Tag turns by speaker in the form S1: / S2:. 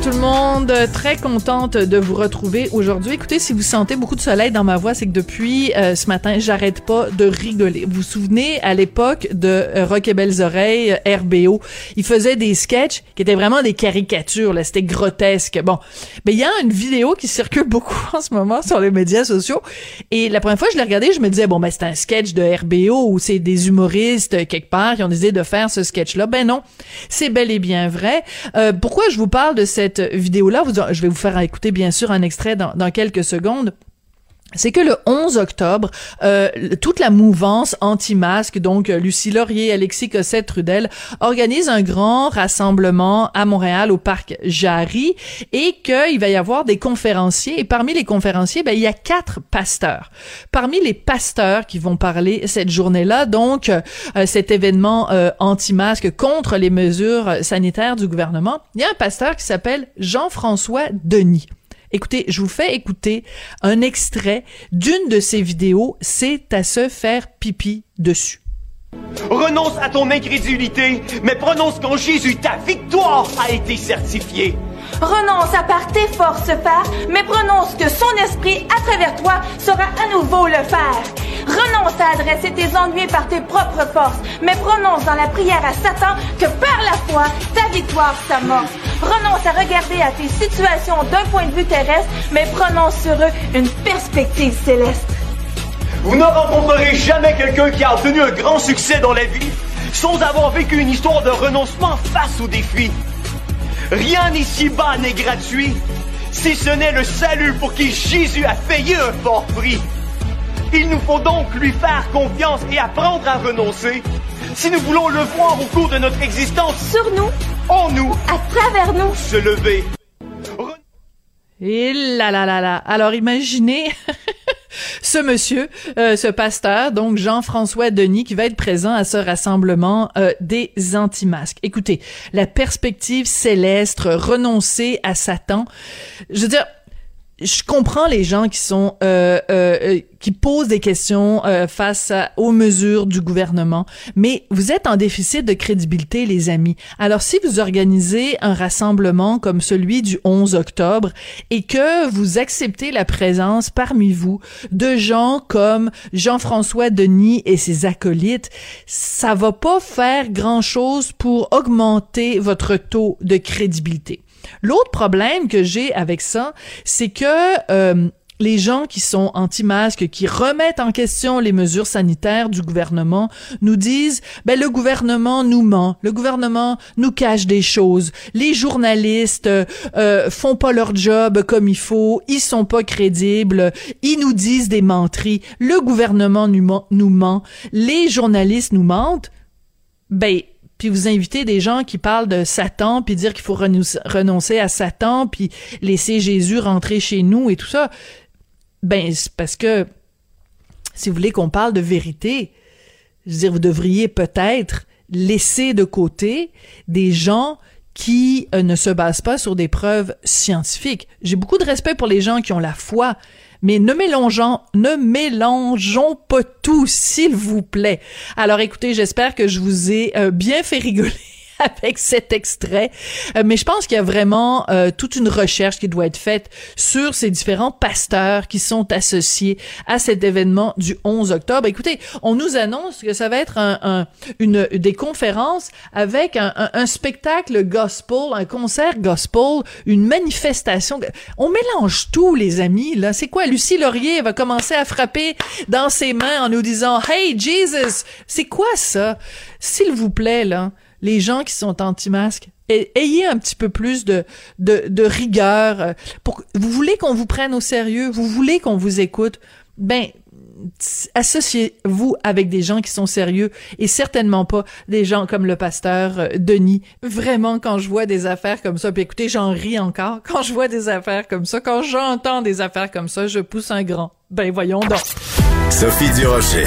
S1: Bonjour tout le monde, très contente de vous retrouver aujourd'hui. Écoutez, si vous sentez beaucoup de soleil dans ma voix, c'est que depuis euh, ce matin, j'arrête pas de rigoler. Vous vous souvenez à l'époque de euh, Rock et Belles Oreilles, euh, RBO, il faisait des sketchs qui étaient vraiment des caricatures, là, c'était grotesque. Bon, mais il y a une vidéo qui circule beaucoup en ce moment sur les médias sociaux et la première fois que je l'ai regardé, je me disais bon ben c'est un sketch de RBO où c'est des humoristes quelque part qui ont décidé de faire ce sketch-là. Ben non, c'est bel et bien vrai. pourquoi je vous parle de cette cette vidéo-là, je vais vous faire écouter bien sûr un extrait dans, dans quelques secondes c'est que le 11 octobre, euh, toute la mouvance anti-masque, donc euh, Lucie Laurier, Alexis Cossette-Trudel, organise un grand rassemblement à Montréal au parc Jarry et qu'il va y avoir des conférenciers. Et parmi les conférenciers, ben, il y a quatre pasteurs. Parmi les pasteurs qui vont parler cette journée-là, donc euh, cet événement anti-masque contre les mesures sanitaires du gouvernement, il y a un pasteur qui s'appelle Jean-François Denis. Écoutez, je vous fais écouter un extrait d'une de ces vidéos. C'est à se faire pipi dessus.
S2: Renonce à ton incrédulité, mais prononce qu'en Jésus, ta victoire a été certifiée.
S3: Renonce à par tes forces faire, mais prononce que son esprit à travers toi saura à nouveau le faire. Renonce à adresser tes ennuis par tes propres forces, mais prononce dans la prière à Satan que par la foi, ta victoire s'amorce. Renonce à regarder à tes situations d'un point de vue terrestre, mais prononce sur eux une perspective céleste.
S2: Vous ne rencontrerez jamais quelqu'un qui a obtenu un grand succès dans la vie sans avoir vécu une histoire de renoncement face aux défis. Rien ici-bas n'est gratuit, si ce n'est le salut pour qui Jésus a payé un fort prix. Il nous faut donc lui faire confiance et apprendre à renoncer si nous voulons le voir au cours de notre existence.
S3: Sur nous.
S2: En nous.
S3: À travers nous.
S2: Se lever.
S1: Et là là là là. Alors imaginez ce monsieur, euh, ce pasteur, donc Jean-François Denis, qui va être présent à ce rassemblement euh, des anti-masques. Écoutez, la perspective céleste, renoncer à Satan. Je veux dire, je comprends les gens qui sont euh, euh, euh, qui posent des questions face aux mesures du gouvernement, mais vous êtes en déficit de crédibilité, les amis. Alors si vous organisez un rassemblement comme celui du 11 octobre et que vous acceptez la présence parmi vous de gens comme Jean-François Denis et ses acolytes, ça va pas faire grand-chose pour augmenter votre taux de crédibilité. L'autre problème que j'ai avec ça, c'est que euh, les gens qui sont anti-masques, qui remettent en question les mesures sanitaires du gouvernement, nous disent ben le gouvernement nous ment, le gouvernement nous cache des choses, les journalistes euh, font pas leur job comme il faut, ils sont pas crédibles, ils nous disent des menteries, le gouvernement nous nous ment. Les journalistes nous mentent. Ben puis vous invitez des gens qui parlent de Satan, puis dire qu'il faut renoncer à Satan, puis laisser Jésus rentrer chez nous et tout ça, ben c'est parce que si vous voulez qu'on parle de vérité, je veux dire, vous devriez peut-être laisser de côté des gens qui euh, ne se basent pas sur des preuves scientifiques. J'ai beaucoup de respect pour les gens qui ont la foi, mais ne mélangeons, ne mélangeons pas tout, s'il vous plaît. Alors écoutez, j'espère que je vous ai euh, bien fait rigoler avec cet extrait. Euh, mais je pense qu'il y a vraiment euh, toute une recherche qui doit être faite sur ces différents pasteurs qui sont associés à cet événement du 11 octobre. Écoutez, on nous annonce que ça va être un, une des conférences avec un, un, spectacle gospel, un concert gospel, une manifestation. On mélange tout, les amis. Là, c'est quoi? Lucie Laurier va commencer à frapper dans ses mains en nous disant Hey Jesus, c'est quoi ça? S'il vous plaît, là les gens qui sont anti-masques, ayez un petit peu plus de, de, rigueur. Euh, pour, vous voulez qu'on vous prenne au sérieux, vous voulez qu'on vous écoute, ben associez-vous avec des gens qui sont sérieux et certainement pas des gens comme le pasteur euh, Denis. Vraiment, quand je vois des affaires comme ça, puis écoutez, j'en ris encore. Quand je vois des affaires comme ça, quand j'entends des affaires comme ça, je pousse un grand. Ben voyons donc.
S4: Sophie Durocher.